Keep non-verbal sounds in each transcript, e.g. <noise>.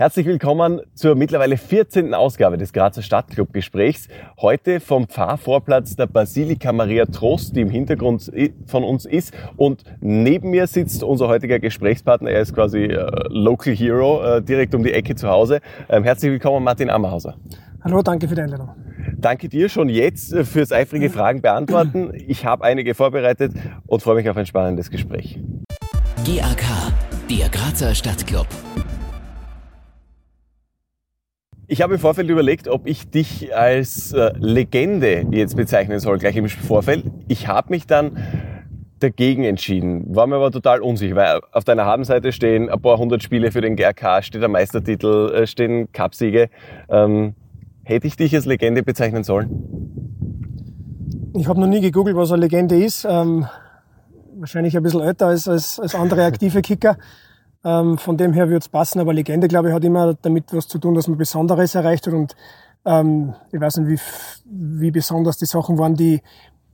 Herzlich willkommen zur mittlerweile 14. Ausgabe des Grazer Stadtclub-Gesprächs. Heute vom Pfarrvorplatz der Basilika Maria Trost, die im Hintergrund von uns ist. Und neben mir sitzt unser heutiger Gesprächspartner. Er ist quasi äh, Local Hero, äh, direkt um die Ecke zu Hause. Ähm, herzlich willkommen, Martin Ammerhauser. Hallo, danke für die Einladung. Danke dir schon jetzt äh, fürs eifrige Fragen beantworten. Ich habe einige vorbereitet und freue mich auf ein spannendes Gespräch. GAK, der Grazer Stadtclub. Ich habe im Vorfeld überlegt, ob ich dich als äh, Legende jetzt bezeichnen soll, gleich im Vorfeld. Ich habe mich dann dagegen entschieden, war mir aber total unsicher, weil auf deiner Habenseite stehen ein paar hundert Spiele für den GRK, steht der Meistertitel, äh, stehen Cupsiege. Ähm, hätte ich dich als Legende bezeichnen sollen? Ich habe noch nie gegoogelt, was eine Legende ist. Ähm, wahrscheinlich ein bisschen älter als, als, als andere aktive Kicker. Ähm, von dem her würde es passen, aber Legende, glaube ich, hat immer damit was zu tun, dass man Besonderes erreicht hat. Und ähm, ich weiß nicht, wie, wie besonders die Sachen waren, die,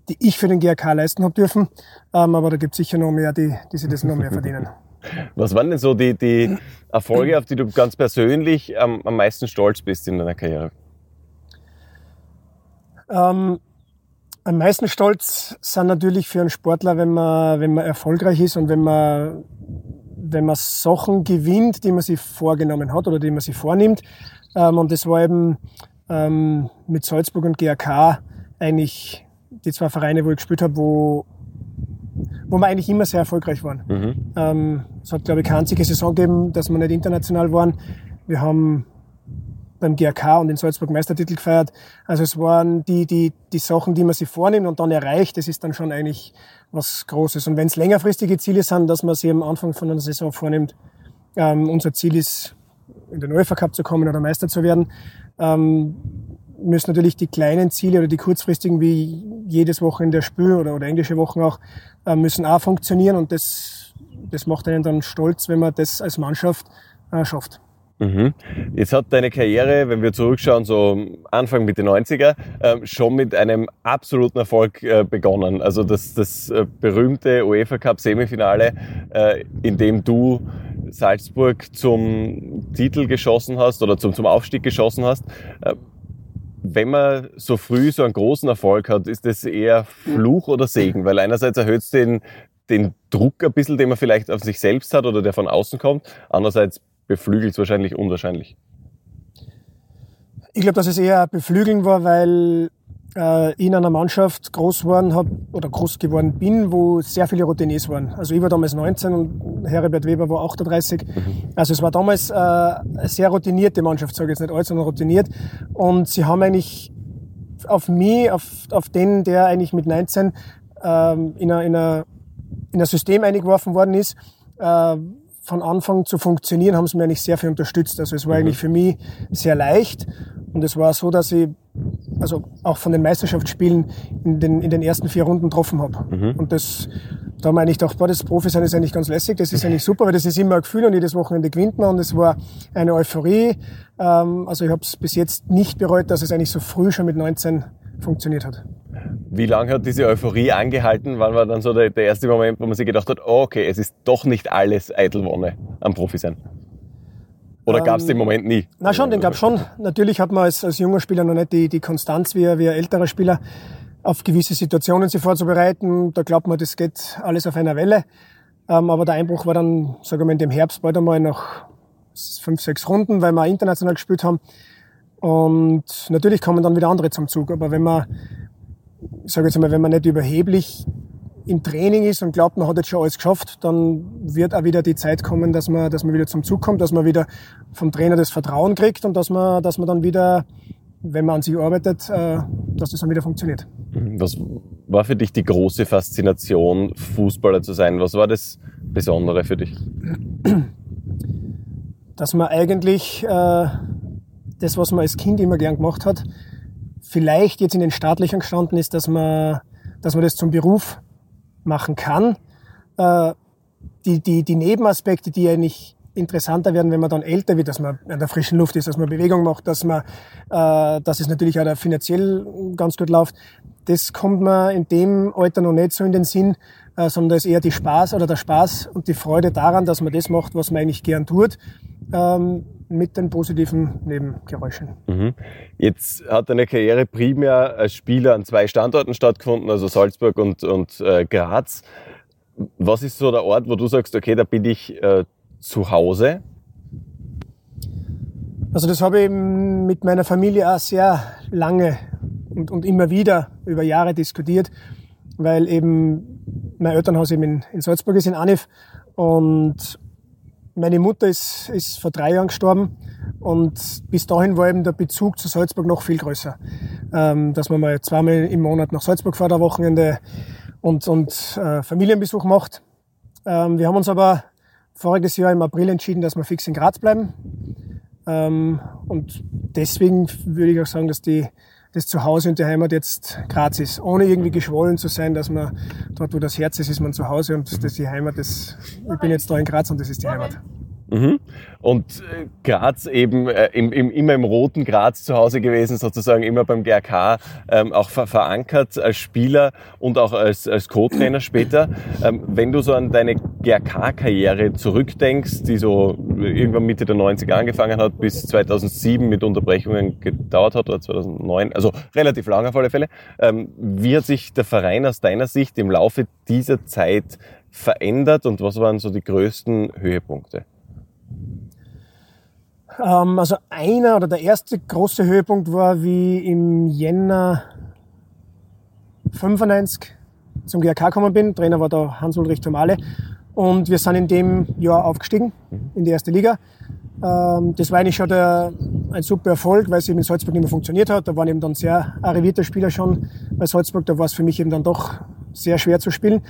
die ich für den GRK leisten habe dürfen. Ähm, aber da gibt es sicher noch mehr, die, die sich das noch mehr verdienen. <laughs> Was waren denn so die, die Erfolge, auf die du ganz persönlich am, am meisten stolz bist in deiner Karriere? Ähm, am meisten stolz sind natürlich für einen Sportler, wenn man, wenn man erfolgreich ist und wenn man wenn man Sachen gewinnt, die man sich vorgenommen hat oder die man sich vornimmt. Ähm, und das war eben ähm, mit Salzburg und GRK eigentlich die zwei Vereine, wo ich gespielt habe, wo, wo wir eigentlich immer sehr erfolgreich waren. Mhm. Ähm, es hat, glaube ich, keine einzige Saison gegeben, dass wir nicht international waren. Wir haben beim GRK und in Salzburg Meistertitel gefeiert. Also es waren die, die, die Sachen, die man sich vornimmt und dann erreicht, das ist dann schon eigentlich was Großes. Und wenn es längerfristige Ziele sind, dass man sie am Anfang von einer Saison vornimmt, ähm, unser Ziel ist, in den UEFA Cup zu kommen oder Meister zu werden, ähm, müssen natürlich die kleinen Ziele oder die kurzfristigen wie jedes Wochenende Spiel oder, oder englische Wochen auch, äh, müssen auch funktionieren und das, das macht einen dann stolz, wenn man das als Mannschaft äh, schafft. Mhm. Jetzt hat deine Karriere, wenn wir zurückschauen, so Anfang Mitte 90er, äh, schon mit einem absoluten Erfolg äh, begonnen. Also das, das äh, berühmte UEFA Cup Semifinale, äh, in dem du Salzburg zum Titel geschossen hast oder zum, zum Aufstieg geschossen hast. Äh, wenn man so früh so einen großen Erfolg hat, ist das eher Fluch oder Segen? Weil einerseits erhöht es den, den Druck ein bisschen, den man vielleicht auf sich selbst hat oder der von außen kommt. Andererseits beflügelt es wahrscheinlich unwahrscheinlich. Ich glaube, dass es eher beflügeln war, weil äh, ich in einer Mannschaft groß geworden hab oder groß geworden bin, wo sehr viele Routiniers waren. Also ich war damals 19 und Herbert Weber war 38. Mhm. Also es war damals äh, eine sehr routinierte Mannschaft, sage ich jetzt nicht alt, sondern routiniert. Und sie haben eigentlich auf mich, auf, auf den, der eigentlich mit 19 ähm, in, ein in, in System eingeworfen worden ist, äh, von Anfang zu funktionieren, haben sie mir eigentlich sehr viel unterstützt. Also es war mhm. eigentlich für mich sehr leicht. Und es war so, dass ich also auch von den Meisterschaftsspielen in den, in den ersten vier Runden getroffen habe. Mhm. Und das, da meine ich gedacht, boah, das Profi sein ist eigentlich ganz lässig, das ist eigentlich <laughs> super, weil das ist immer ein Gefühl und jedes Wochenende gewinnt man und es war eine Euphorie. Ähm, also ich habe es bis jetzt nicht bereut, dass es eigentlich so früh schon mit 19 funktioniert hat. Wie lange hat diese Euphorie angehalten? Wann war dann so der, der erste Moment, wo man sich gedacht hat, oh, okay, es ist doch nicht alles Eitelwonne am Profi sein? Oder gab es den ähm, Moment nie? Na schon, den gab schon. Natürlich hat man als, als junger Spieler noch nicht die, die Konstanz wie, wie ein älterer Spieler, auf gewisse Situationen sich vorzubereiten. Da glaubt man, das geht alles auf einer Welle. Ähm, aber der Einbruch war dann, sagen wir mal, in dem Herbst bald einmal nach fünf, sechs Runden, weil wir international gespielt haben. Und natürlich kommen dann wieder andere zum Zug. Aber wenn man, ich sage jetzt mal, wenn man nicht überheblich im Training ist und glaubt, man hat jetzt schon alles geschafft, dann wird auch wieder die Zeit kommen, dass man, dass man wieder zum Zug kommt, dass man wieder vom Trainer das Vertrauen kriegt und dass man, dass man dann wieder, wenn man an sich arbeitet, äh, dass das dann wieder funktioniert. Was war für dich die große Faszination, Fußballer zu sein? Was war das Besondere für dich? Dass man eigentlich äh, das, was man als Kind immer gern gemacht hat, vielleicht jetzt in den Staatlichen gestanden ist, dass man, dass man das zum Beruf machen kann. Äh, die, die, die Nebenaspekte, die eigentlich interessanter werden, wenn man dann älter wird, dass man in der frischen Luft ist, dass man Bewegung macht, dass man, äh, dass es natürlich auch finanziell ganz gut läuft. Das kommt mir in dem Alter noch nicht so in den Sinn, äh, sondern da ist eher die Spaß oder der Spaß und die Freude daran, dass man das macht, was man eigentlich gern tut. Ähm, mit den positiven Nebengeräuschen. Mhm. Jetzt hat deine Karriere primär als Spieler an zwei Standorten stattgefunden, also Salzburg und, und äh, Graz. Was ist so der Ort, wo du sagst, okay, da bin ich äh, zu Hause? Also das habe ich mit meiner Familie auch sehr lange und, und immer wieder über Jahre diskutiert, weil eben mein Elternhaus eben in, in Salzburg ist, in Anif. Und meine Mutter ist, ist vor drei Jahren gestorben und bis dahin war eben der Bezug zu Salzburg noch viel größer. Ähm, dass man mal zweimal im Monat nach Salzburg fährt, am Wochenende und, und äh, Familienbesuch macht. Ähm, wir haben uns aber voriges Jahr im April entschieden, dass wir fix in Graz bleiben. Ähm, und deswegen würde ich auch sagen, dass die, das Zuhause und die Heimat jetzt Graz ist. Ohne irgendwie geschwollen zu sein, dass man dort, wo das Herz ist, ist man zu Hause und das ist die Heimat. Das, ich bin jetzt da in Graz und das ist die Heimat. Mhm. Und äh, Graz eben äh, im, im, immer im roten Graz zu Hause gewesen, sozusagen immer beim GRK, ähm, auch ver verankert als Spieler und auch als, als Co-Trainer später. Ähm, wenn du so an deine GRK-Karriere zurückdenkst, die so irgendwann Mitte der 90er angefangen hat, bis 2007 mit Unterbrechungen gedauert hat, oder 2009, also relativ lange auf alle Fälle. Ähm, wie hat sich der Verein aus deiner Sicht im Laufe dieser Zeit verändert und was waren so die größten Höhepunkte? Ähm, also einer oder der erste große Höhepunkt war, wie im Jänner 95 zum GRK gekommen bin. Trainer war da Hans-Ulrich Tomale. Und wir sind in dem Jahr aufgestiegen in die erste Liga. Ähm, das war eigentlich schon der, ein super Erfolg, weil es eben in Salzburg nicht mehr funktioniert hat. Da waren eben dann sehr arrivierte Spieler schon bei Salzburg. Da war es für mich eben dann doch sehr schwer zu spielen.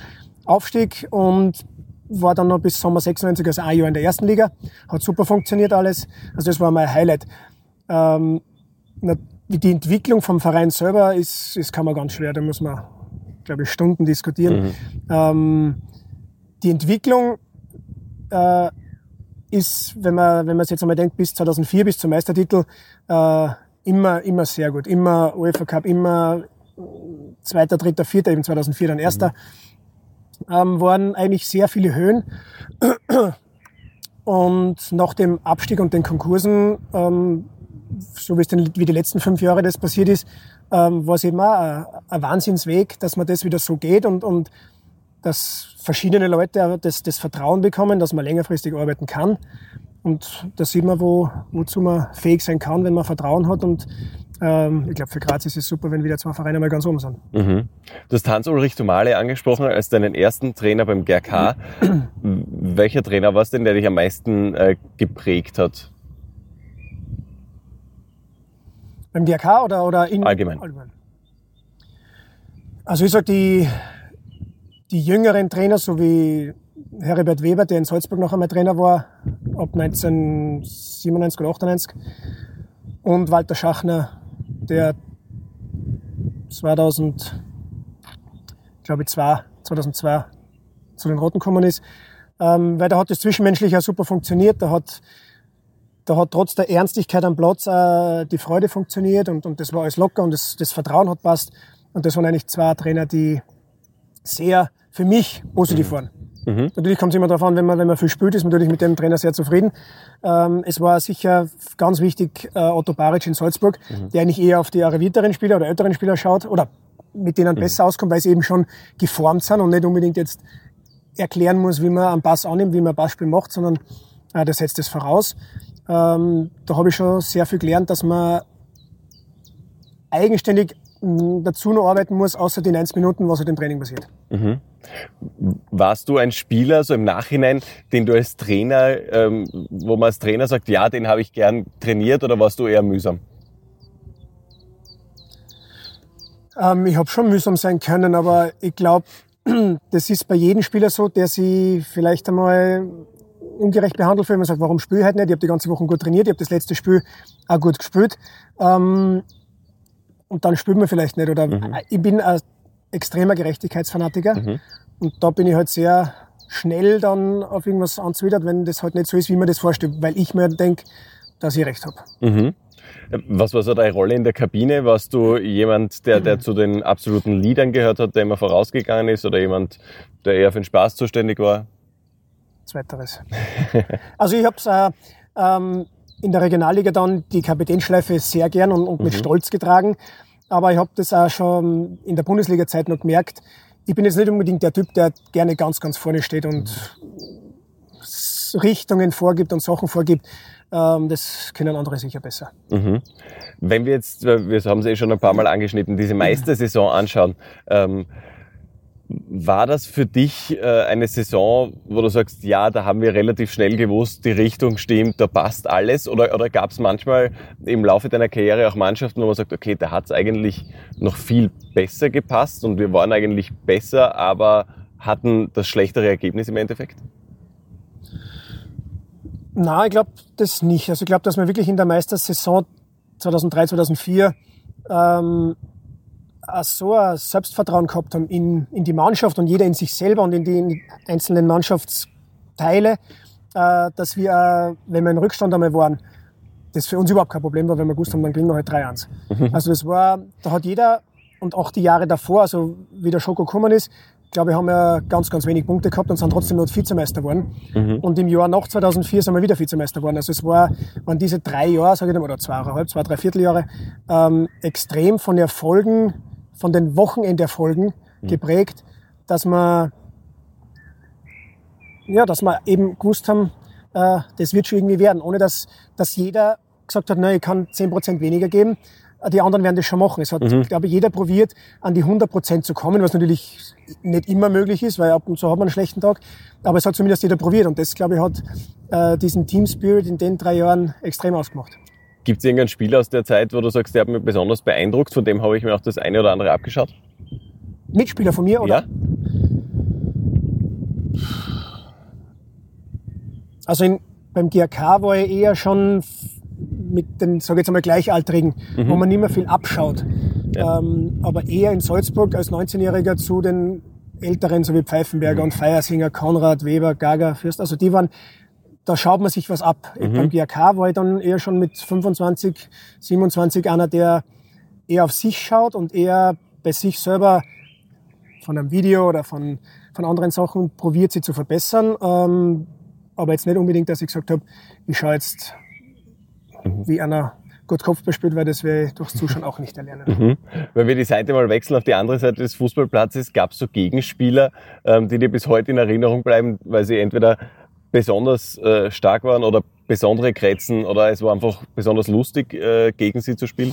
Aufstieg und war dann noch bis Sommer 96, also ein Jahr in der ersten Liga. Hat super funktioniert alles. Also das war mein Highlight. Ähm, die Entwicklung vom Verein selber ist, ist kann man ganz schwer. Da muss man, glaube ich, Stunden diskutieren. Mhm. Ähm, die Entwicklung äh, ist, wenn man, wenn man jetzt einmal denkt, bis 2004, bis zum Meistertitel, äh, immer, immer sehr gut. Immer UEFA Cup, immer zweiter, dritter, vierter, eben 2004 dann erster. Mhm ähm, waren eigentlich sehr viele Höhen. Und nach dem Abstieg und den Konkursen, ähm, so wie, es denn, wie die letzten fünf Jahre das passiert ist, ähm, war es eben auch ein, ein Wahnsinnsweg, dass man das wieder so geht und, und dass verschiedene Leute das, das Vertrauen bekommen, dass man längerfristig arbeiten kann. Und da sieht man, wo, wozu man fähig sein kann, wenn man Vertrauen hat. Und ähm, ich glaube, für Graz ist es super, wenn wieder zwei Vereine mal ganz oben sind. Mhm. Du hast Hans-Ulrich Thomale angesprochen als deinen ersten Trainer beim GRK. Welcher Trainer war es denn, der dich am meisten äh, geprägt hat? Beim GRK oder, oder in allgemein? allgemein. Also ich sage, die, die jüngeren Trainer, so wie Heribert Weber, der in Salzburg noch einmal Trainer war, ab 1997 oder 98. Und Walter Schachner, der 2000, glaube ich, 2002 zu den Roten gekommen ist. Ähm, weil da hat das Zwischenmenschliche auch super funktioniert. Da hat, da hat trotz der Ernstigkeit am Platz äh, die Freude funktioniert und, und das war alles locker und das, das Vertrauen hat passt. Und das waren eigentlich zwei Trainer, die sehr für mich positiv mhm. waren. Mhm. Natürlich kommt es immer darauf an, wenn man, wenn man viel spielt, ist man natürlich mit dem Trainer sehr zufrieden. Ähm, es war sicher ganz wichtig äh, Otto Baric in Salzburg, mhm. der eigentlich eher auf die arrivierteren Spieler oder älteren Spieler schaut oder mit denen mhm. besser auskommt, weil sie eben schon geformt sind und nicht unbedingt jetzt erklären muss, wie man einen Pass annimmt, wie man ein Passspiel macht, sondern äh, der setzt es voraus. Ähm, da habe ich schon sehr viel gelernt, dass man eigenständig dazu noch arbeiten muss, außer den 1 Minuten, was halt im Training passiert. Mhm. Warst du ein Spieler, so im Nachhinein, den du als Trainer, ähm, wo man als Trainer sagt, ja, den habe ich gern trainiert, oder warst du eher mühsam? Ähm, ich habe schon mühsam sein können, aber ich glaube, <clears throat> das ist bei jedem Spieler so, der sie vielleicht einmal ungerecht behandelt wird. Man sagt, warum spiele ich halt nicht? Ich habe die ganze Woche gut trainiert, ich habe das letzte Spiel auch gut gespielt. Ähm, und dann spielt man vielleicht nicht. Oder mhm. ich bin ein extremer Gerechtigkeitsfanatiker mhm. und da bin ich halt sehr schnell dann auf irgendwas anzwidert, wenn das halt nicht so ist, wie man das vorstellt, weil ich mir denke, dass ich recht habe. Mhm. Was war so deine Rolle in der Kabine? Warst du jemand, der, der zu den absoluten Leadern gehört hat, der immer vorausgegangen ist oder jemand, der eher für den Spaß zuständig war? Zweiteres. <laughs> also ich habe es äh, ähm, in der Regionalliga dann die Kapitänschleife sehr gern und, und mit Stolz getragen. Aber ich habe das auch schon in der Bundesliga-Zeit noch gemerkt. Ich bin jetzt nicht unbedingt der Typ, der gerne ganz, ganz vorne steht und Richtungen vorgibt und Sachen vorgibt. Ähm, das können andere sicher besser. Wenn wir jetzt, wir haben es eh schon ein paar Mal angeschnitten, diese Meistersaison anschauen, ähm, war das für dich äh, eine Saison, wo du sagst, ja, da haben wir relativ schnell gewusst, die Richtung stimmt, da passt alles? Oder, oder gab es manchmal im Laufe deiner Karriere auch Mannschaften, wo man sagt, okay, da hat es eigentlich noch viel besser gepasst und wir waren eigentlich besser, aber hatten das schlechtere Ergebnis im Endeffekt? Na, ich glaube das nicht. Also ich glaube, dass wir wirklich in der Meistersaison 2003, 2004 ähm, so ein Selbstvertrauen gehabt haben in, in die Mannschaft und jeder in sich selber und in die, in die einzelnen Mannschaftsteile, äh, dass wir, äh, wenn wir in Rückstand einmal waren, das für uns überhaupt kein Problem war, wenn wir gewusst haben, dann kriegen wir halt 3-1. Also das war, da hat jeder und auch die Jahre davor, also wie der Schoko gekommen ist, glaube ich, haben wir ganz, ganz wenig Punkte gehabt und sind trotzdem noch Vizemeister geworden. Und im Jahr nach 2004 sind wir wieder Vizemeister geworden. Also es war, waren diese drei Jahre, sage ich mal, oder zweieinhalb, zwei, drei Vierteljahre, ähm, extrem von Erfolgen, von den Wochenenderfolgen geprägt, dass wir, ja, dass wir eben gewusst haben, äh, das wird schon irgendwie werden, ohne dass, dass jeder gesagt hat, nein, ich kann 10% weniger geben. Die anderen werden das schon machen. Es hat, glaube ich, jeder probiert, an die 100% zu kommen, was natürlich nicht immer möglich ist, weil ab und zu hat man einen schlechten Tag. Aber es hat zumindest jeder probiert. Und das, glaube ich, hat äh, diesen Team Spirit in den drei Jahren extrem ausgemacht. Gibt es irgendeinen Spieler aus der Zeit, wo du sagst, der hat mich besonders beeindruckt, von dem habe ich mir auch das eine oder andere abgeschaut? Mitspieler von mir, oder? Ja? Also in, beim GRK war ich eher schon mit den, sage ich jetzt einmal, Gleichaltrigen, wo man nicht mehr viel abschaut. Ja. Ähm, aber eher in Salzburg als 19-Jähriger zu den Älteren, so wie Pfeifenberger und Feiersinger, Konrad, Weber, Gaga, Fürst. Also die waren, da schaut man sich was ab. Beim GRK war ich dann eher schon mit 25, 27 einer, der eher auf sich schaut und eher bei sich selber von einem Video oder von, von anderen Sachen probiert, sie zu verbessern. Ähm, aber jetzt nicht unbedingt, dass ich gesagt habe, ich schaue jetzt, wie einer gut Kopfball spielt, weil das werde ich durchs Zuschauen <laughs> auch nicht erlernen. Mhm. Wenn wir die Seite mal wechseln auf die andere Seite des Fußballplatzes, gab es so Gegenspieler, ähm, die dir bis heute in Erinnerung bleiben, weil sie entweder besonders äh, stark waren oder besondere Krätzen oder es war einfach besonders lustig, äh, gegen sie zu spielen?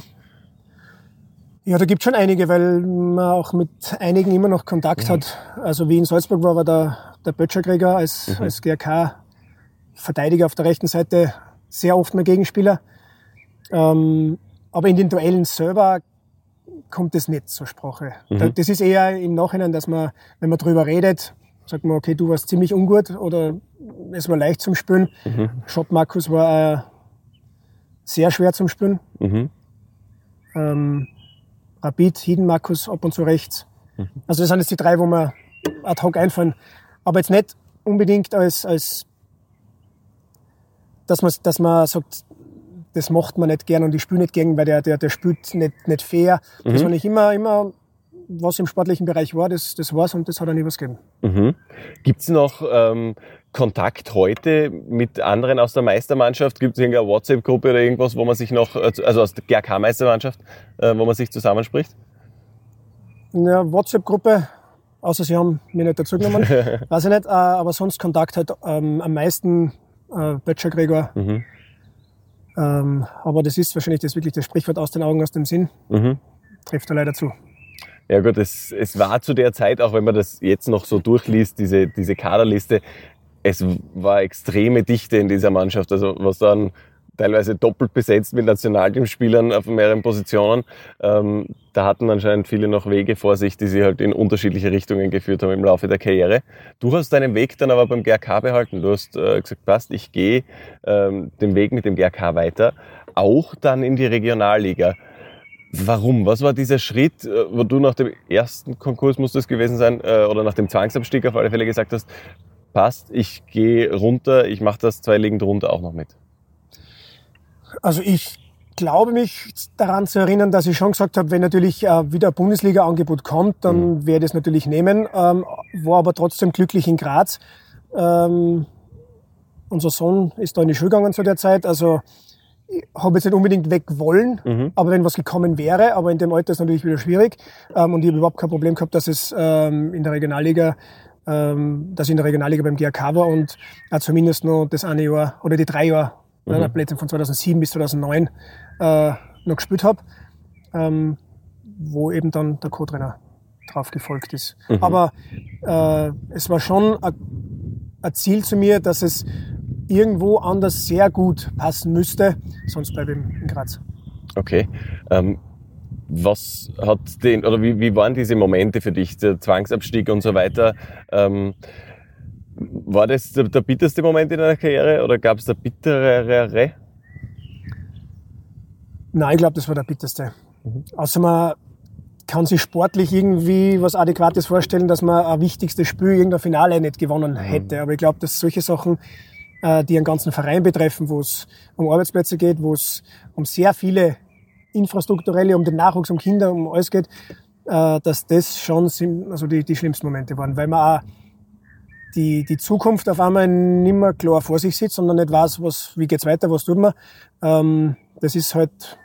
Ja, da gibt schon einige, weil man auch mit einigen immer noch Kontakt hat. Also wie in Salzburg war, war der, der Böttcherkrieger als, als GRK-Verteidiger auf der rechten Seite sehr oft mein Gegenspieler. Ähm, aber in den Duellen selber kommt es nicht zur Sprache. Da, das ist eher im Nachhinein, dass man, wenn man drüber redet, sagt man, okay, du warst ziemlich ungut oder es war leicht zum Spielen. Schott Markus war äh, sehr schwer zum Spielen. Ähm, Rapid, Hiden Markus ab und zu rechts. Also das sind jetzt die drei, wo mir ad hoc einfallen. Aber jetzt nicht unbedingt als, als dass man, dass man sagt, das macht man nicht gern und ich spiele nicht gegen, weil der, der, der spielt nicht, nicht fair. Das war nicht immer, immer, was im sportlichen Bereich war, das, das war's und das hat auch nie was gegeben. Mhm. Gibt es noch ähm, Kontakt heute mit anderen aus der Meistermannschaft? Gibt es irgendeine WhatsApp-Gruppe oder irgendwas, wo man sich noch, also aus der GRK-Meistermannschaft, äh, wo man sich zusammenspricht? Ja, WhatsApp-Gruppe, außer sie haben mich nicht dazu genommen, <laughs> weiß ich nicht, äh, aber sonst Kontakt halt ähm, am meisten äh, Böttcher Gregor. Ähm, aber das ist wahrscheinlich das wirklich das Sprichwort aus den Augen, aus dem Sinn. Trifft er leider zu. Ja gut, es, es war zu der Zeit, auch wenn man das jetzt noch so durchliest, diese, diese Kaderliste, es war extreme Dichte in dieser Mannschaft. Also was dann teilweise doppelt besetzt mit Nationalteamspielern auf mehreren Positionen. Ähm, da hatten anscheinend viele noch Wege vor sich, die sie halt in unterschiedliche Richtungen geführt haben im Laufe der Karriere. Du hast deinen Weg dann aber beim GRK behalten. Du hast äh, gesagt, passt, ich gehe ähm, den Weg mit dem GRK weiter, auch dann in die Regionalliga. Warum? Was war dieser Schritt, äh, wo du nach dem ersten Konkurs muss das gewesen sein, äh, oder nach dem Zwangsabstieg auf alle Fälle gesagt hast, passt, ich gehe runter, ich mache das zwei Ligen drunter auch noch mit. Also ich glaube mich daran zu erinnern, dass ich schon gesagt habe, wenn natürlich äh, wieder ein Bundesliga-Angebot kommt, dann werde ich es natürlich nehmen. Ähm, war aber trotzdem glücklich in Graz. Ähm, unser Sohn ist da in die Schule gegangen zu der Zeit. Also habe jetzt nicht unbedingt weg wollen, Mhm. aber wenn was gekommen wäre, aber in dem Alter ist natürlich wieder schwierig. Ähm, und ich habe überhaupt kein Problem gehabt, dass es ähm, in der Regionalliga, ähm, dass ich in der Regionalliga beim GRK war und äh, zumindest noch das eine Jahr oder die drei Jahre, Mhm. Plätze von 2007 bis 2009 äh, noch gespielt habe, ähm, wo eben dann der Co-Trainer drauf gefolgt ist. Mhm. Aber äh, es war schon ein Ziel zu mir, dass es irgendwo anders sehr gut passen müsste, sonst bleibe ich in Graz. Okay. Ähm, was hat den, oder wie, wie waren diese Momente für dich, der Zwangsabstieg und so weiter? Ähm, war das der, der bitterste Moment in deiner Karriere oder gab es da bitterere? Nein, ich glaube, das war der bitterste. Mhm. Außer man kann sich sportlich irgendwie was Adäquates vorstellen, dass man ein wichtigstes Spiel, irgendein Finale nicht gewonnen hätte. Aber ich glaube, dass solche Sachen, äh, die einen ganzen Verein betreffen, wo es um Arbeitsplätze geht, wo es um sehr viele infrastrukturelle, um den Nachwuchs, um Kinder, um alles geht, äh, dass das schon sind, also die, die schlimmsten Momente waren, weil man auch die, die Zukunft auf einmal nicht mehr klar vor sich sieht, sondern nicht weiß, was, wie geht's weiter, was tut man. Ähm, das ist halt,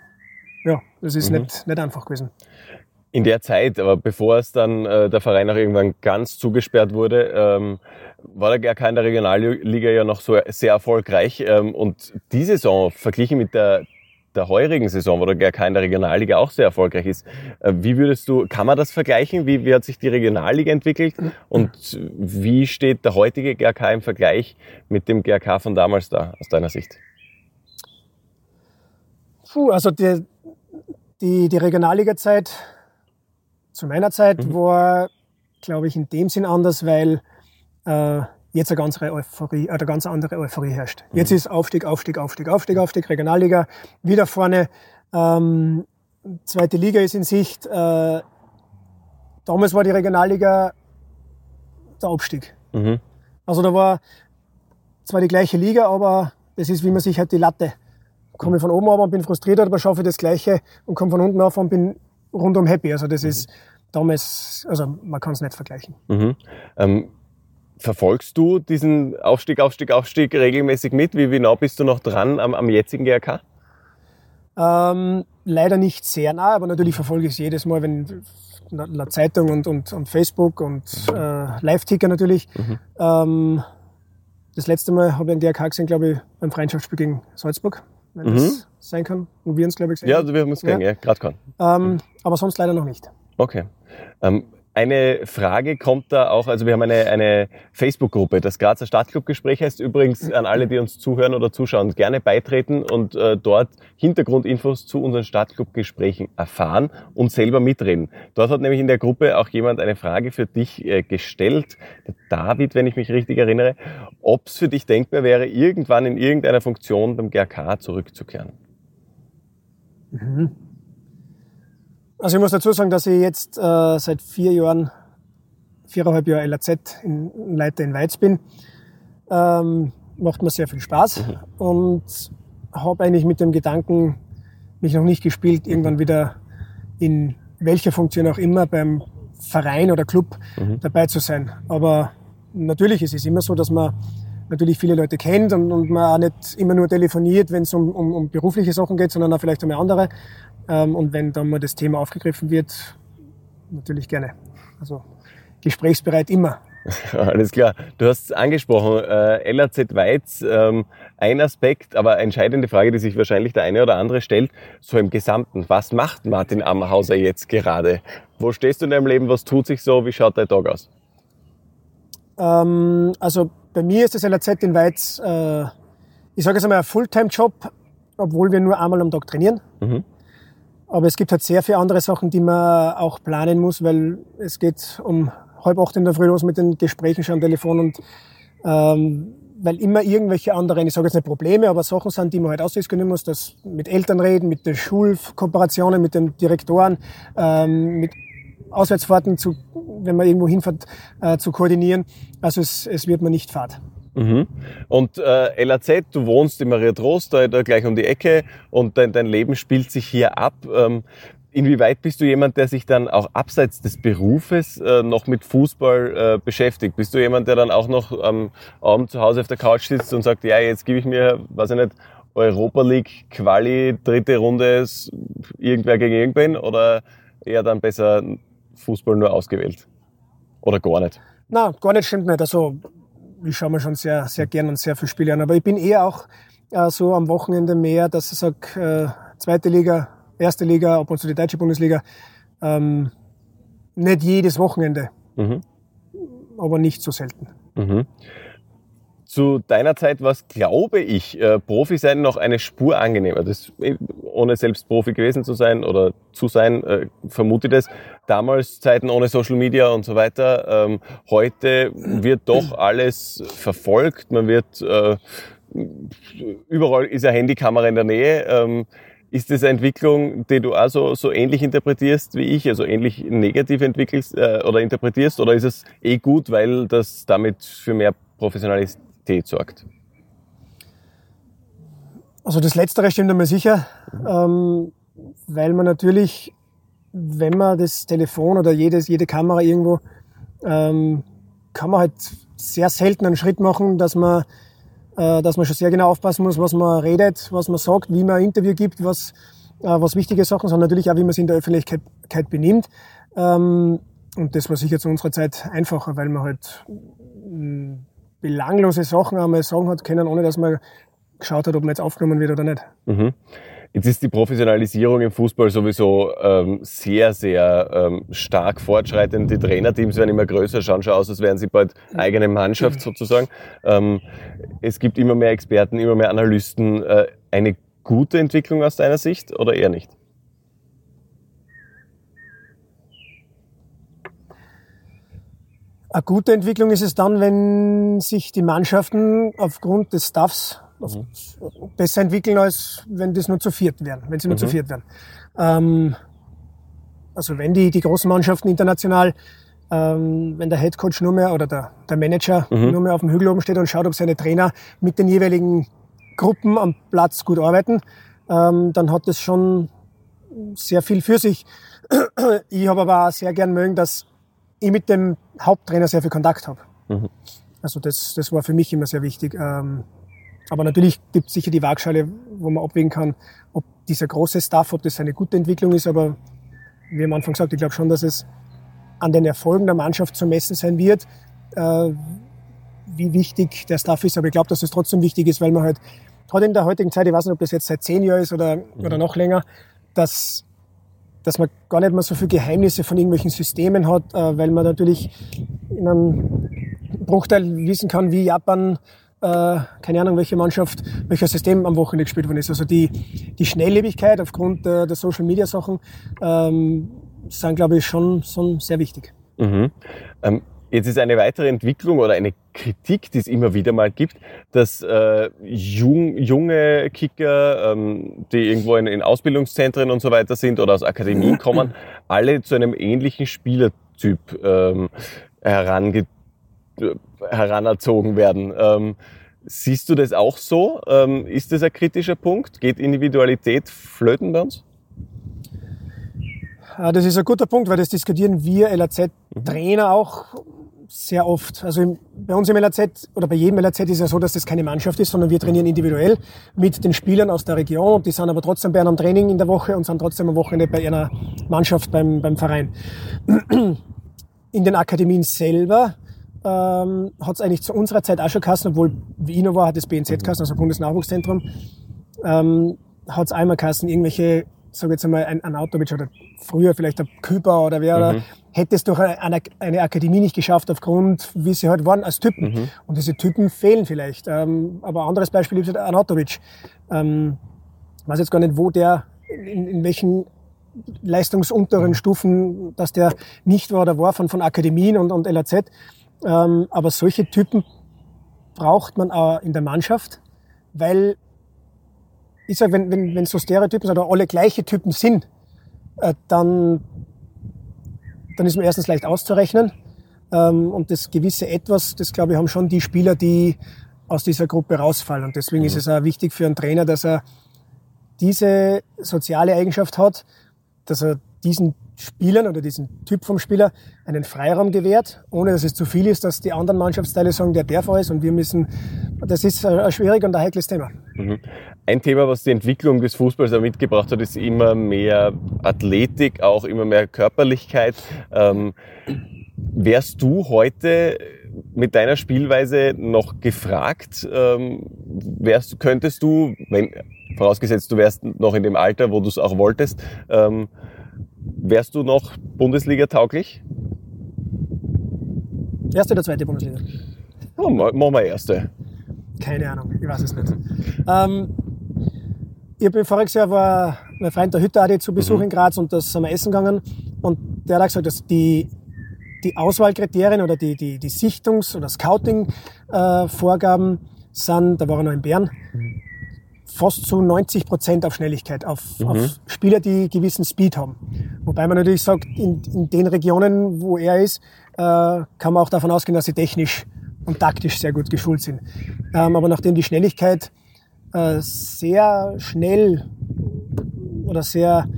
ja, das ist nicht, nicht einfach gewesen. In der Zeit, aber bevor es dann äh, der Verein auch irgendwann ganz zugesperrt wurde, ähm, war der GRK in der Regionalliga ja noch so sehr erfolgreich. Ähm, und die Saison, verglichen mit der, der heurigen Saison, wo der GRK in der Regionalliga auch sehr erfolgreich ist, äh, wie würdest du, kann man das vergleichen? Wie, wie hat sich die Regionalliga entwickelt? Und wie steht der heutige GRK im Vergleich mit dem GRK von damals da, aus deiner Sicht? Puh, also die, die, die Regionalliga-Zeit zu meiner Zeit war, glaube ich, in dem Sinn anders, weil äh, jetzt eine ganz, Euphorie, äh, eine ganz andere Euphorie herrscht. Jetzt ist Aufstieg, Aufstieg, Aufstieg, Aufstieg, Aufstieg, Regionalliga, wieder vorne. Ähm, zweite Liga ist in Sicht. Äh, damals war die Regionalliga der Abstieg. Mhm. Also da war zwar die gleiche Liga, aber das ist, wie man sich halt die Latte. Komme ich von oben runter und bin frustriert, aber schaffe ich das Gleiche und komme von unten auf und bin rundum happy. Also das ist damals, also man kann es nicht vergleichen. Mhm. Ähm, verfolgst du diesen Aufstieg, Aufstieg, Aufstieg regelmäßig mit? Wie, nah bist du noch dran am, am jetzigen GRK? Ähm, leider nicht sehr nah, aber natürlich verfolge ich es jedes Mal, wenn der Zeitung und, und, und Facebook und äh, Live-Ticker natürlich. Ähm, das letzte Mal habe ich den DRK gesehen, glaube ich, beim Freundschaftsspiel gegen Salzburg, wenn das sein kann. Und wir uns, glaube ich, gesehen. Ja, also wir haben es Ja. gesehen, ja, gerade kann. Ähm, aber sonst leider noch nicht. Okay. Ähm, eine Frage kommt da auch, also wir haben eine, eine Facebook-Gruppe, das Grazer Stadtclub-Gespräch heißt übrigens an alle, die uns zuhören oder zuschauen, gerne beitreten und äh, dort Hintergrundinfos zu unseren Stadtclub-Gesprächen erfahren und selber mitreden. Dort hat nämlich in der Gruppe auch jemand eine Frage für dich äh, gestellt, David, wenn ich mich richtig erinnere, ob es für dich denkbar wäre, irgendwann in irgendeiner Funktion beim GRK zurückzukehren. Also ich muss dazu sagen, dass ich jetzt äh, seit vier Jahren, viereinhalb Jahre LAZ in, Leiter in Weiz bin. Ähm, macht mir sehr viel Spaß und habe eigentlich mit dem Gedanken mich noch nicht gespielt, irgendwann wieder in welcher Funktion auch immer beim Verein oder Club dabei zu sein. Aber natürlich ist es immer so, dass man natürlich viele Leute kennt und, und man auch nicht immer nur telefoniert, wenn es um, um, um berufliche Sachen geht, sondern auch vielleicht um andere. Ähm, und wenn dann mal das Thema aufgegriffen wird, natürlich gerne. Also gesprächsbereit immer. <laughs> Alles klar. Du hast es angesprochen, äh, LAZ Weiz, ähm, ein Aspekt, aber entscheidende Frage, die sich wahrscheinlich der eine oder andere stellt, so im Gesamten. Was macht Martin Ammerhauser jetzt gerade? Wo stehst du in deinem Leben? Was tut sich so? Wie schaut dein Tag aus? Ähm, also bei mir ist das LAZ in Weiz, äh, ich sage jetzt einmal, ein Fulltime-Job, obwohl wir nur einmal am Tag trainieren. Mhm. Aber es gibt halt sehr viele andere Sachen, die man auch planen muss, weil es geht um halb acht in der Früh los mit den Gesprächen schon am Telefon und ähm, weil immer irgendwelche anderen, ich sage jetzt nicht Probleme, aber Sachen sind, die man halt ausdiskutieren muss, das mit Eltern reden, mit den Schulkooperationen, mit den Direktoren, ähm, mit Auswärtsfahrten, zu, wenn man irgendwo hinfährt, äh, zu koordinieren. Also es, es wird mir nicht fad. Mhm. Und äh, LAZ, du wohnst in Maria Trost, da, da gleich um die Ecke und dein, dein Leben spielt sich hier ab. Ähm, inwieweit bist du jemand, der sich dann auch abseits des Berufes äh, noch mit Fußball äh, beschäftigt? Bist du jemand, der dann auch noch am Abend zu Hause auf der Couch sitzt und sagt, ja, jetzt gebe ich mir, weiß ich nicht, Europa League Quali, dritte Runde irgendwer gegen irgendwen oder eher dann besser Fußball nur ausgewählt? Oder gar nicht? Na, gar nicht stimmt nicht. Also ich schaue mir schon sehr, sehr gern und sehr viele Spiele an. Aber ich bin eher auch äh, so am Wochenende mehr, dass ich sage, äh, zweite Liga, erste Liga, ab und zu die deutsche Bundesliga. Ähm, nicht jedes Wochenende, Mhm. aber nicht so selten. Mhm. Zu deiner Zeit war es, glaube ich, äh, Profi sein noch eine Spur angenehmer. Das, äh, ohne selbst Profi gewesen zu sein oder zu sein, äh, vermute ich das. Damals Zeiten ohne Social Media und so weiter. Ähm, heute wird doch alles verfolgt. Man wird, äh, überall ist eine Handykamera in der Nähe. Ähm, ist das eine Entwicklung, die du auch so, so ähnlich interpretierst wie ich, also ähnlich negativ entwickelst äh, oder interpretierst? Oder ist es eh gut, weil das damit für mehr Professionalität sorgt? Also das Letztere stimmt einmal sicher, ähm, weil man natürlich, wenn man das Telefon oder jedes, jede Kamera irgendwo, ähm, kann man halt sehr selten einen Schritt machen, dass man, äh, dass man schon sehr genau aufpassen muss, was man redet, was man sagt, wie man ein Interview gibt, was, äh, was wichtige Sachen sind, natürlich auch, wie man sich in der Öffentlichkeit benimmt. Ähm, und das war sicher zu unserer Zeit einfacher, weil man halt mh, belanglose Sachen einmal sagen hat können, ohne dass man geschaut hat, ob man jetzt aufgenommen wird oder nicht. Mhm. Jetzt ist die Professionalisierung im Fußball sowieso ähm, sehr, sehr ähm, stark fortschreitend. Die Trainerteams werden immer größer, schauen schon aus, als wären sie bald eigene Mannschaft sozusagen. Ähm, es gibt immer mehr Experten, immer mehr Analysten. Äh, eine gute Entwicklung aus deiner Sicht oder eher nicht? Eine gute Entwicklung ist es dann, wenn sich die Mannschaften aufgrund des Staffs Mhm. besser entwickeln, als wenn das nur zu viert werden, wenn sie nur Mhm. zu viert werden. Ähm, also wenn die, die großen Mannschaften international, ähm, wenn der Headcoach nur mehr oder der, der Manager Mhm. nur mehr auf dem Hügel oben steht und schaut, ob seine Trainer mit den jeweiligen Gruppen am Platz gut arbeiten, ähm, dann hat das schon sehr viel für sich. Ich habe aber auch sehr gern mögen, dass ich mit dem Haupttrainer sehr viel Kontakt habe. Mhm. Also das, das war für mich immer sehr wichtig. Ähm, aber natürlich gibt es sicher die Waagschale, wo man abwägen kann, ob dieser große Staff, ob das eine gute Entwicklung ist. Aber wie am Anfang gesagt, ich glaube schon, dass es an den Erfolgen der Mannschaft zu messen sein wird, äh, wie wichtig der Staff ist. Aber ich glaube, dass es trotzdem wichtig ist, weil man halt, gerade in der heutigen Zeit, ich weiß nicht, ob das jetzt seit zehn Jahren ist oder, oder noch länger, dass dass man gar nicht mehr so viele Geheimnisse von irgendwelchen Systemen hat, äh, weil man natürlich in einem Bruchteil wissen kann, wie Japan, äh, keine Ahnung, welche Mannschaft, welches System am Wochenende gespielt worden ist. Also die, die Schnelllebigkeit aufgrund äh, der Social Media Sachen ähm, sind, glaube ich, schon, schon sehr wichtig. Mhm. Ähm, jetzt ist eine weitere Entwicklung oder eine Kritik, die es immer wieder mal gibt, dass äh, jung, junge Kicker, ähm, die irgendwo in, in Ausbildungszentren und so weiter sind oder aus Akademien <clears throat> kommen, alle zu einem ähnlichen Spielertyp ähm, herange heranerzogen werden. Ähm, siehst du das auch so? Ähm, ist das ein kritischer Punkt? Geht Individualität flöten bei uns? Äh, Das ist ein guter Punkt, weil das diskutieren wir LAZ-Trainer auch sehr oft. Also bei uns im LAZ oder bei jedem LAZ ist ja so, dass das keine Mannschaft ist, sondern wir trainieren individuell mit den Spielern aus der Region die sind aber trotzdem bei einem Training in der Woche und sind trotzdem am Wochenende bei einer Mannschaft beim, beim Verein. In den Akademien selber ähm, hat es eigentlich zu unserer Zeit auch schon Kassen, obwohl wie ich noch war, hat das BNZ Kassen, also Bundesnachwuchszentrum, ähm, hat es einmal Kassen, irgendwelche, sag jetzt einmal, ein, Autowitsch oder früher vielleicht ein Küper oder wer, oder hätte es durch eine, eine Akademie nicht geschafft aufgrund, wie sie halt waren als Typen. Und diese Typen fehlen vielleicht. Ähm, aber ein anderes Beispiel ist halt Anatovic. Ähm, ich weiß jetzt gar nicht, wo der, in, in welchen leistungsunteren Stufen, dass der nicht war oder war von, von Akademien und, und LAZ. Ähm, aber solche Typen braucht man auch in der Mannschaft, weil ich sage, wenn, wenn, wenn so Stereotypen oder alle gleiche Typen sind, äh, dann, dann ist man erstens leicht auszurechnen. Ähm, und das gewisse Etwas, das glaube ich, haben schon die Spieler, die aus dieser Gruppe rausfallen. Und deswegen ist es auch wichtig für einen Trainer, dass er diese soziale Eigenschaft hat, dass er diesen Spielern oder diesen Typ vom Spieler einen Freiraum gewährt, ohne dass es zu viel ist, dass die anderen Mannschafteile sagen, der darf alles und wir müssen, das ist ein schwierig und ein heikles Thema. Mhm. Ein Thema, was die Entwicklung des Fußballs auch mitgebracht hat, ist immer mehr Athletik, auch immer mehr Körperlichkeit. Ähm, wärst du heute mit deiner Spielweise noch gefragt? Ähm, wärst, könntest du, wenn, vorausgesetzt du wärst noch in dem Alter, wo du es auch wolltest, ähm, wärst du noch Bundesliga tauglich? Erste oder zweite Bundesliga? Oh, machen wir erste. Keine Ahnung, ich weiß es nicht. Ähm, ich bin voriges Jahr war mein Freund der Hütter zu Besuch mhm. in Graz und da sind wir essen gegangen und der hat gesagt, dass die, die Auswahlkriterien oder die, die, die Sichtungs- oder Scouting-Vorgaben äh, sind, da war er noch in Bern, fast zu 90 Prozent auf Schnelligkeit, auf, mhm. auf, Spieler, die gewissen Speed haben. Wobei man natürlich sagt, in, in den Regionen, wo er ist, äh, kann man auch davon ausgehen, dass sie technisch und taktisch sehr gut geschult sind. Ähm, aber nachdem die Schnelligkeit äh, sehr schnell oder sehr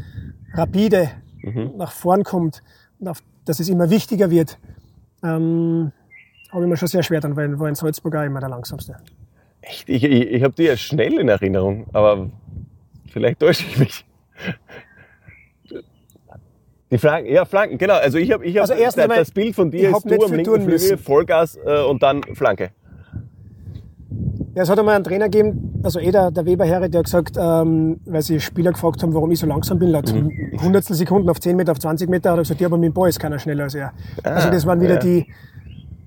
rapide mhm. nach vorn kommt, dass es immer wichtiger wird, ähm, habe ich mir schon sehr schwer dann, weil war in Salzburg auch immer der langsamste. Echt? Ich, ich, ich habe die ja schnell in Erinnerung, aber vielleicht täusche ich mich. Die Flanken, ja, Flanken, genau. Also ich habe ich hab, also das, das Bild von dir ist du am linken Flügel, Vollgas äh, und dann Flanke. Ja, es hat einmal einen Trainer gegeben, also eh der, der Weber Herre, der hat gesagt, ähm, weil sie Spieler gefragt haben, warum ich so langsam bin, laut mhm. Hundertstel Sekunden auf 10 Meter, auf 20 Meter, hat er gesagt, ja, aber mit dem Ball ist keiner schneller als er. Ah, also das waren wieder ja. die,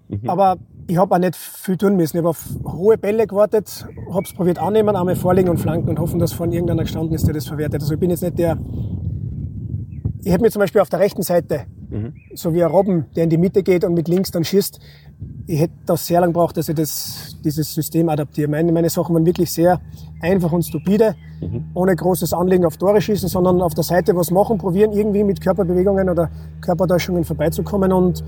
mhm. aber ich habe auch nicht viel tun müssen. Ich habe auf hohe Bälle gewartet, habe es probiert annehmen, einmal vorlegen und flanken und hoffen, dass von irgendeiner gestanden ist, der das verwertet. Also ich bin jetzt nicht der, ich hätte mir zum Beispiel auf der rechten Seite, mhm. so wie ein Robben, der in die Mitte geht und mit links dann schießt, ich hätte das sehr lange gebraucht, dass ich das, dieses System adaptiere. Meine, meine Sachen waren wirklich sehr einfach und stupide, mhm. ohne großes Anlegen auf Tore schießen, sondern auf der Seite was machen, probieren, irgendwie mit Körperbewegungen oder Körpertäuschungen vorbeizukommen und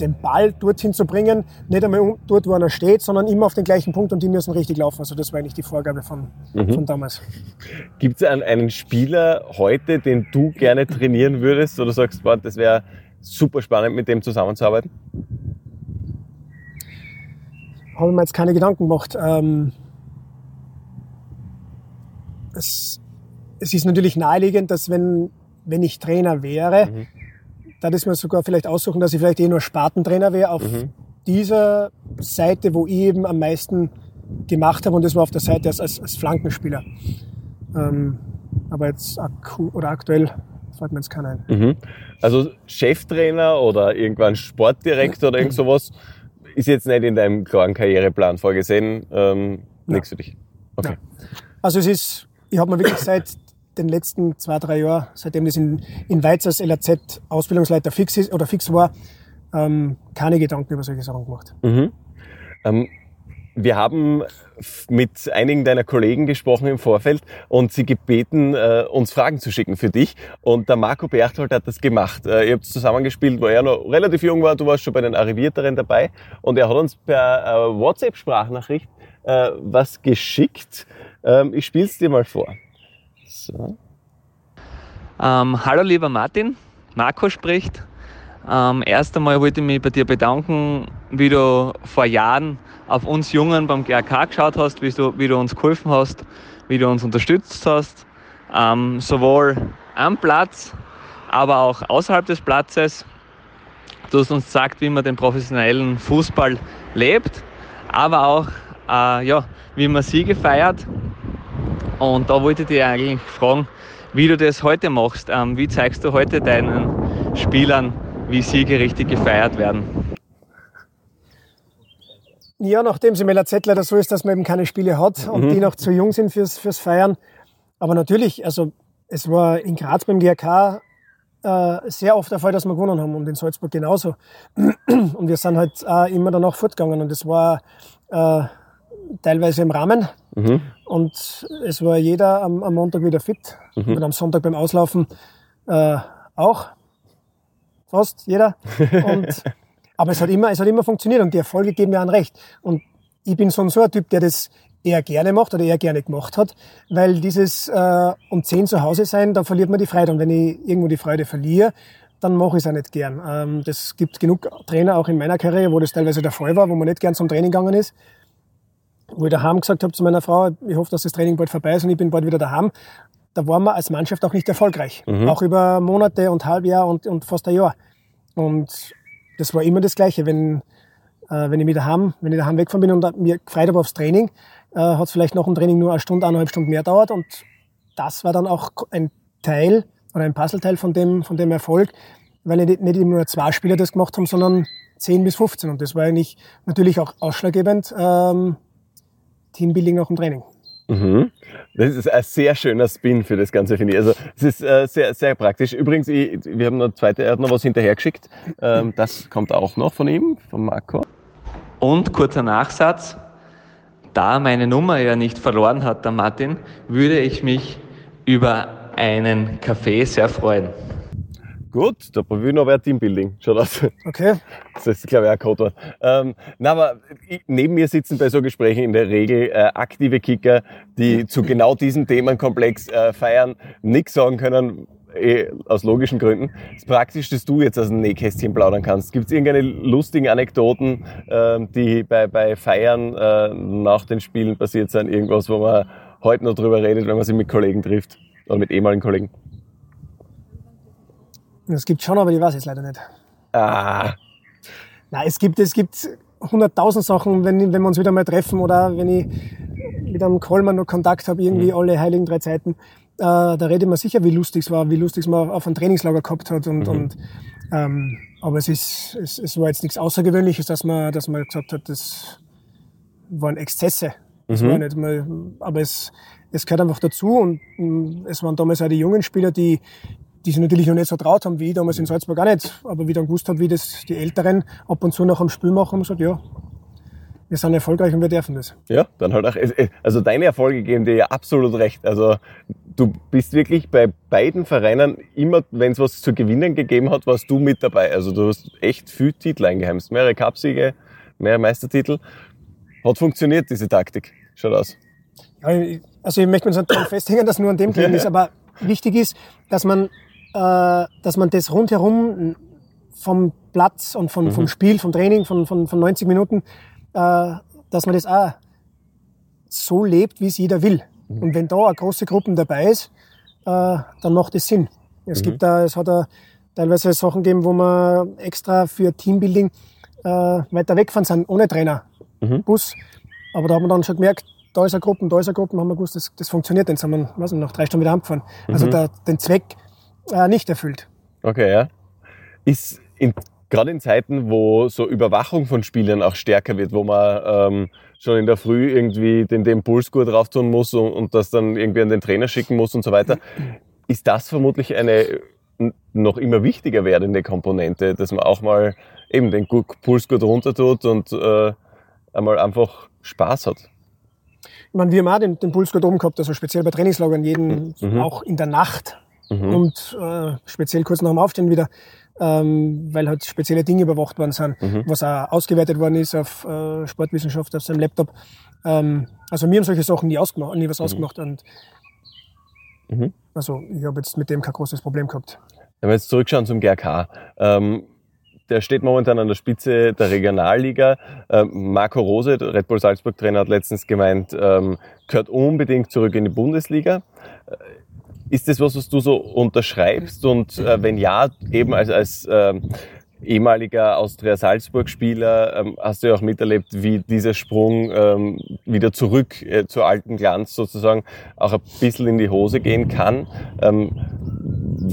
den Ball dorthin zu bringen, nicht einmal dort, wo er steht, sondern immer auf den gleichen Punkt und die müssen richtig laufen. Also das war eigentlich die Vorgabe von, mhm. von damals. Gibt es einen Spieler heute, den du gerne trainieren würdest oder sagst, das wäre super spannend, mit dem zusammenzuarbeiten? Habe ich mir jetzt keine Gedanken gemacht. Ähm, es, es ist natürlich naheliegend, dass wenn, wenn ich Trainer wäre, mhm. da ist mir sogar vielleicht aussuchen, dass ich vielleicht eh nur Spartentrainer wäre auf mhm. dieser Seite, wo ich eben am meisten gemacht habe und das war auf der Seite als, als, als Flankenspieler. Ähm, aber jetzt akku oder aktuell fällt mir jetzt keiner ein. Mhm. Also Cheftrainer oder irgendwann Sportdirektor oder irgend sowas ist jetzt nicht in deinem klaren Karriereplan vorgesehen. Ähm, nichts für dich. Okay. Ja. Also es ist, ich habe mir wirklich seit den letzten zwei, drei Jahren, seitdem das in, in Weiz als LAZ Ausbildungsleiter fix ist oder fix war, ähm, keine Gedanken über solche Sachen gemacht. Mhm. Ähm, wir haben mit einigen deiner Kollegen gesprochen im Vorfeld und sie gebeten, äh, uns Fragen zu schicken für dich. Und der Marco Berchtold hat das gemacht. Äh, ihr habt zusammengespielt, wo er noch relativ jung war. Du warst schon bei den Arrivierteren dabei. Und er hat uns per äh, WhatsApp-Sprachnachricht was geschickt. Ähm, ich spiele es dir mal vor. So. Ähm, hallo lieber Martin, Marco spricht. Ähm, erst einmal wollte ich mich bei dir bedanken, wie du vor Jahren auf uns Jungen beim GRK geschaut hast, wie du, wie du uns geholfen hast, wie du uns unterstützt hast, ähm, sowohl am Platz, aber auch außerhalb des Platzes. Du hast uns gesagt, wie man den professionellen Fußball lebt, aber auch, äh, ja, wie man Siege feiert. Und da wollte ich dich eigentlich fragen, wie du das heute machst. Ähm, wie zeigst du heute deinen Spielern, wie Siege richtig gefeiert werden? Ja, nachdem es im LAZ leider so ist, dass man eben keine Spiele hat und mhm. die noch zu jung sind fürs, fürs Feiern. Aber natürlich, also es war in Graz beim GRK äh, sehr oft der Fall, dass wir gewonnen haben und in Salzburg genauso. <clears throat> Und wir sind halt auch immer danach fortgegangen und es war äh, teilweise im Rahmen. Mhm. Und es war jeder am, am Montag wieder fit mhm. und am Sonntag beim Auslaufen äh, auch. Fast jeder. Und <laughs> Aber es hat immer, es hat immer funktioniert und die Erfolge geben mir an recht. Und ich bin so, so ein Typ, der das eher gerne macht oder eher gerne gemacht hat, weil dieses äh, um zehn zu Hause sein, da verliert man die Freude. Und wenn ich irgendwo die Freude verliere, dann mache ich es auch nicht gern. Ähm, das gibt genug Trainer auch in meiner Karriere, wo das teilweise der Fall war, wo man nicht gern zum Training gegangen ist. wo ich daheim gesagt habe zu meiner Frau, ich hoffe, dass das Training bald vorbei ist und ich bin bald wieder daheim, da waren wir als Mannschaft auch nicht erfolgreich. Mhm. Auch über Monate und Halbjahr und, und fast ein Jahr. Und das war immer das Gleiche. Wenn, äh, wenn ich wieder daheim, wenn ich daheim weggefahren bin und mir gefreut habe aufs Training, äh, hat es vielleicht nach dem Training nur eine Stunde, eineinhalb Stunden mehr dauert. Und das war dann auch ein Teil oder ein Puzzleteil von dem, von dem Erfolg, weil nicht, nicht nur zwei Spieler das gemacht haben, sondern 10 bis 15. Und das war eigentlich natürlich auch ausschlaggebend, ähm, Teambuilding auch im Training. Mhm. Das ist ein sehr schöner Spin für das Ganze, finde ich. Also es ist äh, sehr, sehr praktisch. Übrigens, ich, wir haben noch zweite, er hat noch was hinterhergeschickt. Ähm, das kommt auch noch von ihm, von Marco. Und kurzer Nachsatz, da meine Nummer ja nicht verloren hat, der Martin, würde ich mich über einen Kaffee sehr freuen. Gut, da probieren wir noch ein Teambuilding. Schaut aus. Okay. Das ist, glaube ich, auch ein Codewort. Ähm, na, aber ich, neben mir sitzen bei so Gesprächen in der Regel äh, aktive Kicker, die zu genau diesem Themenkomplex äh, feiern, nichts sagen können, eh, aus logischen Gründen. Das ist praktisch, dass du jetzt aus dem Nähkästchen plaudern kannst. Gibt es irgendeine lustigen Anekdoten, ähm, die bei, bei Feiern äh, nach den Spielen passiert sind? Irgendwas, wo man heute noch drüber redet, wenn man sich mit Kollegen trifft oder mit ehemaligen Kollegen? Es gibt schon, aber ich weiß es leider nicht. Ah, Nein, es gibt, es gibt hunderttausend Sachen, wenn, wenn wir uns wieder mal treffen oder wenn ich mit einem Kollmann noch Kontakt habe, irgendwie alle heiligen drei Zeiten. Äh, da rede ich mir sicher, wie lustig es war, wie lustig es man auf einem Trainingslager gehabt hat. Und, und, ähm, aber es, ist, es, es war jetzt nichts Außergewöhnliches, dass man, dass man gesagt hat, das waren Exzesse. Das war nicht mal, aber es, es gehört einfach dazu. Und es waren damals auch die jungen Spieler, die, die sich natürlich noch nicht so traut haben wie ich damals in Salzburg auch nicht. Aber wie dann gewusst habe, wie das die Älteren ab und zu nach dem Spiel machen, haben gesagt, ja, wir sind erfolgreich und wir dürfen das. Ja, dann halt auch. Also deine Erfolge geben dir ja absolut recht. Also du bist wirklich bei beiden Vereinen immer, wenn es was zu gewinnen gegeben hat, warst du mit dabei. Also du hast echt viel Titel eingeheimst. Mehrere Cupsiege, mehrere Meistertitel. Hat funktioniert, diese Taktik. Schaut aus. Ja, also ich möchte mir daran festhängen, dass nur an dem gelegen <laughs> ist, aber wichtig ist, dass man, äh, dass man das rundherum vom Platz und vom, vom Spiel, vom Training, von, von, von 90 Minuten, äh, dass man das auch so lebt, wie es jeder will. Und wenn da eine große Gruppe dabei ist, äh, dann macht es Sinn. Es gibt da, es hat da teilweise Sachen gegeben, wo man extra für Teambuilding äh, weiter weggefahren sind, ohne Trainer, Bus. Aber da hat man dann schon gemerkt, da ist eine Gruppe, da ist eine Gruppe, haben wir gewusst, das, das funktioniert. Dann sind wir weiß nicht, nach drei Stunden wieder heimgefahren. Also der, den Zweck äh, nicht erfüllt. Okay, ja. Ist in, gerade in Zeiten, wo so Überwachung von Spielern auch stärker wird, wo man ähm, schon in der Früh irgendwie den, den Pulsgurt drauf tun muss und, und das dann irgendwie an den Trainer schicken muss und so weiter, ist das vermutlich eine noch immer wichtiger werdende Komponente, dass man auch mal eben den Gu- Pulsgurt runter tut und äh, einmal einfach Spaß hat. Ich meine, wir haben auch den, den Puls gerade oben gehabt, also speziell bei Trainingslagern, jeden, auch in der Nacht und äh, speziell kurz nach dem Aufstehen wieder, ähm, weil halt spezielle Dinge überwacht worden sind, was auch ausgewertet worden ist auf äh, Sportwissenschaft, auf seinem Laptop. Ähm, also mir haben solche Sachen nie, ausgemacht, nie was ausgemacht und also ich habe jetzt mit dem kein großes Problem gehabt. Wenn wir jetzt zurückschauen zum GRK, ähm, der steht momentan an der Spitze der Regionalliga. Ähm, Marco Rose, der Red Bull Salzburg Trainer, hat letztens gemeint, ähm, gehört unbedingt zurück in die Bundesliga. Äh, Ist das was, was du so unterschreibst? Und äh, wenn ja, eben als, als ähm, ehemaliger Austria Salzburg-Spieler ähm, hast du ja auch miterlebt, wie dieser Sprung ähm, wieder zurück äh, zur alten Glanz sozusagen auch ein bisschen in die Hose gehen kann. Ähm,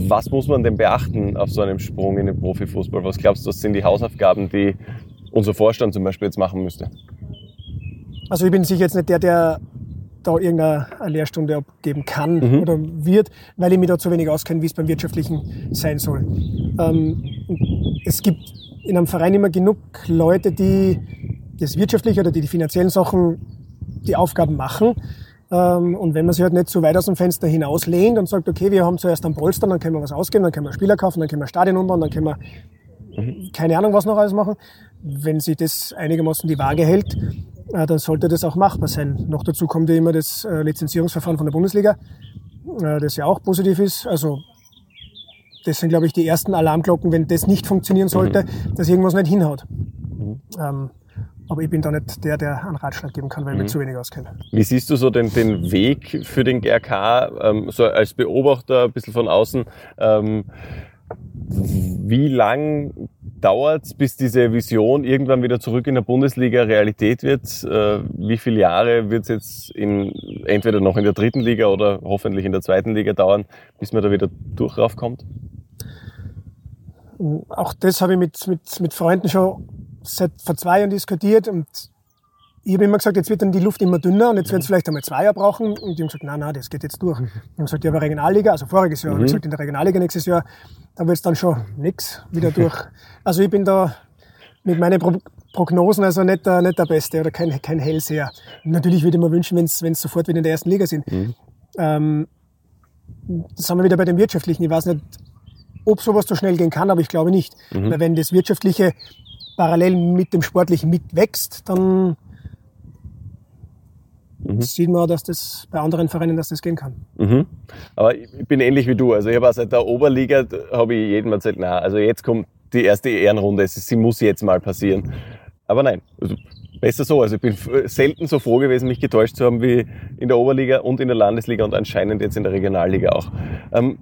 was muss man denn beachten auf so einem Sprung in den Profifußball? Was glaubst du, das sind die Hausaufgaben, die unser Vorstand zum Beispiel jetzt machen müsste? Also ich bin sicher jetzt nicht der, der da irgendeine Lehrstunde abgeben kann oder wird, weil ich mich da zu wenig auskenne, wie es beim Wirtschaftlichen sein soll. Ähm, es gibt in einem Verein immer genug Leute, die das Wirtschaftliche oder die die finanziellen Sachen, die Aufgaben machen. Ähm, und wenn man sich halt nicht zu weit aus dem Fenster hinaus lehnt und sagt, okay, wir haben zuerst einen Polster, dann können wir was ausgeben, dann können wir Spieler kaufen, dann können wir Stadion umbauen, dann können wir keine Ahnung was noch alles machen. Wenn sich das einigermaßen die Waage hält, äh, dann sollte das auch machbar sein. Noch dazu kommt ja immer das äh, Lizenzierungsverfahren von der Bundesliga, äh, das ja auch positiv ist. Also das sind, glaube ich, die ersten Alarmglocken, wenn das nicht funktionieren sollte, dass irgendwas nicht hinhaut. Ähm, Aber ich bin da nicht der, der einen Ratschlag geben kann, weil ich Mhm. mich zu wenig auskenne. Wie siehst du so den, den Weg für den GRK, ähm, so als Beobachter ein bisschen von außen? Ähm, wie lang dauert es, bis diese Vision irgendwann wieder zurück in der Bundesliga Realität wird? Äh, wie viele Jahre wird es jetzt in, entweder noch in der dritten Liga oder hoffentlich in der zweiten Liga dauern, bis man da wieder durch raufkommt? Auch das habe ich mit, mit, mit Freunden schon seit vor zwei Jahren diskutiert und ich habe immer gesagt, jetzt wird dann die Luft immer dünner und jetzt wird es vielleicht einmal zwei Jahre brauchen. Und die haben gesagt, nein, nein, das geht jetzt durch. Die haben gesagt, ja, aber Regionalliga, also voriges Jahr, ich gesagt, in der Regionalliga nächstes Jahr, da wird es dann schon nix wieder durch. <laughs> Also ich bin da mit meinen Pro Prognosen also nicht der, nicht der Beste oder kein, kein Hellseher. Natürlich würde ich mir wünschen, wenn es sofort wieder in der ersten Liga sind. Ähm, das haben wir wieder bei dem Wirtschaftlichen. Ich weiß nicht, ob sowas so schnell gehen kann, aber ich glaube nicht. Weil wenn das Wirtschaftliche parallel mit dem Sportlichen mitwächst, dann sieht man, dass das bei anderen Vereinen, dass das gehen kann. Mhm. Aber ich bin ähnlich wie du. Also ich habe auch seit der Oberliga, habe ich jedem erzählt, na, also jetzt kommt die erste Ehrenrunde, sie muss jetzt mal passieren. Aber nein, also besser so. Also ich bin selten so froh gewesen, mich getäuscht zu haben wie in der Oberliga und in der Landesliga und anscheinend jetzt in der Regionalliga auch. Ähm,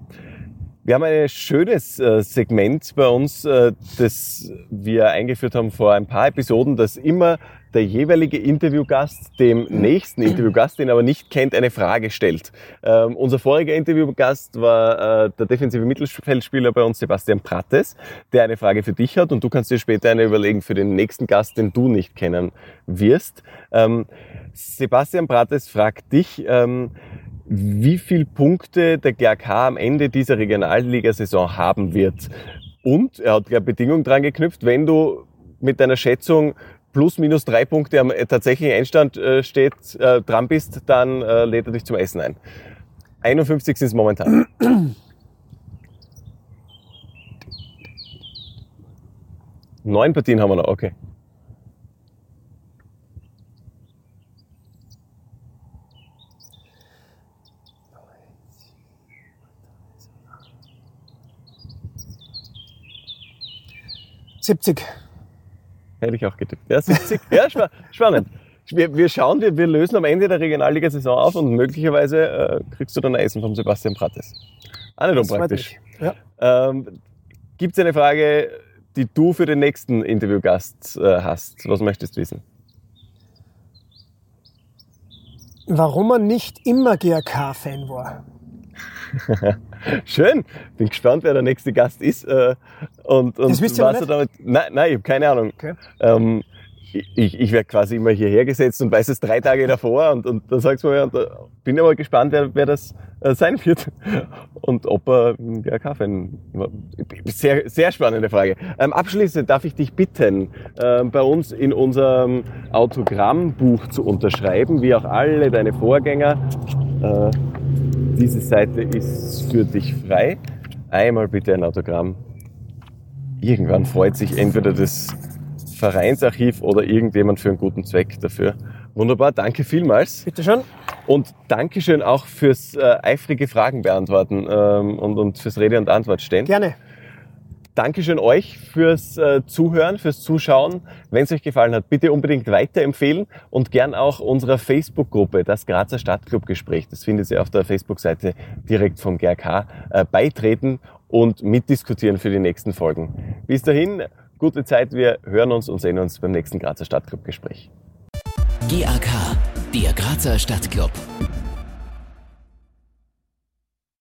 wir haben ein schönes äh, Segment bei uns, äh, das wir eingeführt haben vor ein paar Episoden, dass immer der jeweilige Interviewgast dem nächsten Interviewgast, den er aber nicht kennt, eine Frage stellt. Ähm, unser voriger Interviewgast war äh, der defensive Mittelfeldspieler bei uns, Sebastian Prates, der eine Frage für dich hat und du kannst dir später eine überlegen für den nächsten Gast, den du nicht kennen wirst. Ähm, Sebastian Prates fragt dich, ähm, wie viel Punkte der GRK am Ende dieser Regionalligasaison haben wird. Und er hat ja Bedingungen dran geknüpft, wenn du mit deiner Schätzung plus minus drei Punkte am äh, tatsächlichen Endstand äh, steht, äh, dran bist, dann äh, lädt er dich zum Essen ein. 51 sind es momentan. Neun Partien haben wir noch, okay. – 70. Hätte ich auch getippt. Ja, 70. Ja, spa- spannend. Wir, wir schauen, wir, wir lösen am Ende der Regionalliga-Saison auf und möglicherweise äh, kriegst du dann ein Essen vom Sebastian Prates. Auch nicht unpraktisch. Ja. Ähm, Gibt es eine Frage, die du für den nächsten Interviewgast äh, hast? Was möchtest du wissen? Warum man nicht immer GRK-Fan war. <laughs> Schön. Bin gespannt, wer der nächste Gast ist. Äh, und, und Das wisst ihr was noch er damit. Nein, nein, ich habe keine Ahnung. Okay. Ähm, ich, ich werde quasi immer hierher gesetzt und weiß es drei Tage davor und, und dann sagst du mir, und da bin aber gespannt, wer, wer das äh, sein wird und ob er GRK-Fan war. Sehr, sehr spannende Frage. Ähm, abschließend darf ich dich bitten, ähm, bei uns in unserem Autogrammbuch zu unterschreiben, wie auch alle deine Vorgänger. Äh, diese Seite ist für dich frei. Einmal bitte ein Autogramm. Irgendwann freut sich entweder das Vereinsarchiv oder irgendjemand für einen guten Zweck dafür. Wunderbar, danke vielmals. Bitte schon. Und Dankeschön auch fürs äh, eifrige Fragen beantworten ähm, und, und fürs Rede und Antwort stehen. Gerne. Dankeschön euch fürs äh, Zuhören, fürs Zuschauen. Wenn es euch gefallen hat, bitte unbedingt weiterempfehlen und gern auch unserer Facebook-Gruppe, das Grazer Stadtclub-Gespräch, das findet ihr auf der Facebook-Seite direkt vom GRK, äh, beitreten und mitdiskutieren für die nächsten Folgen. Bis dahin, gute Zeit, wir hören uns und sehen uns beim nächsten Grazer Stadtclub-Gespräch. GAK, der Grazer Stadtclub.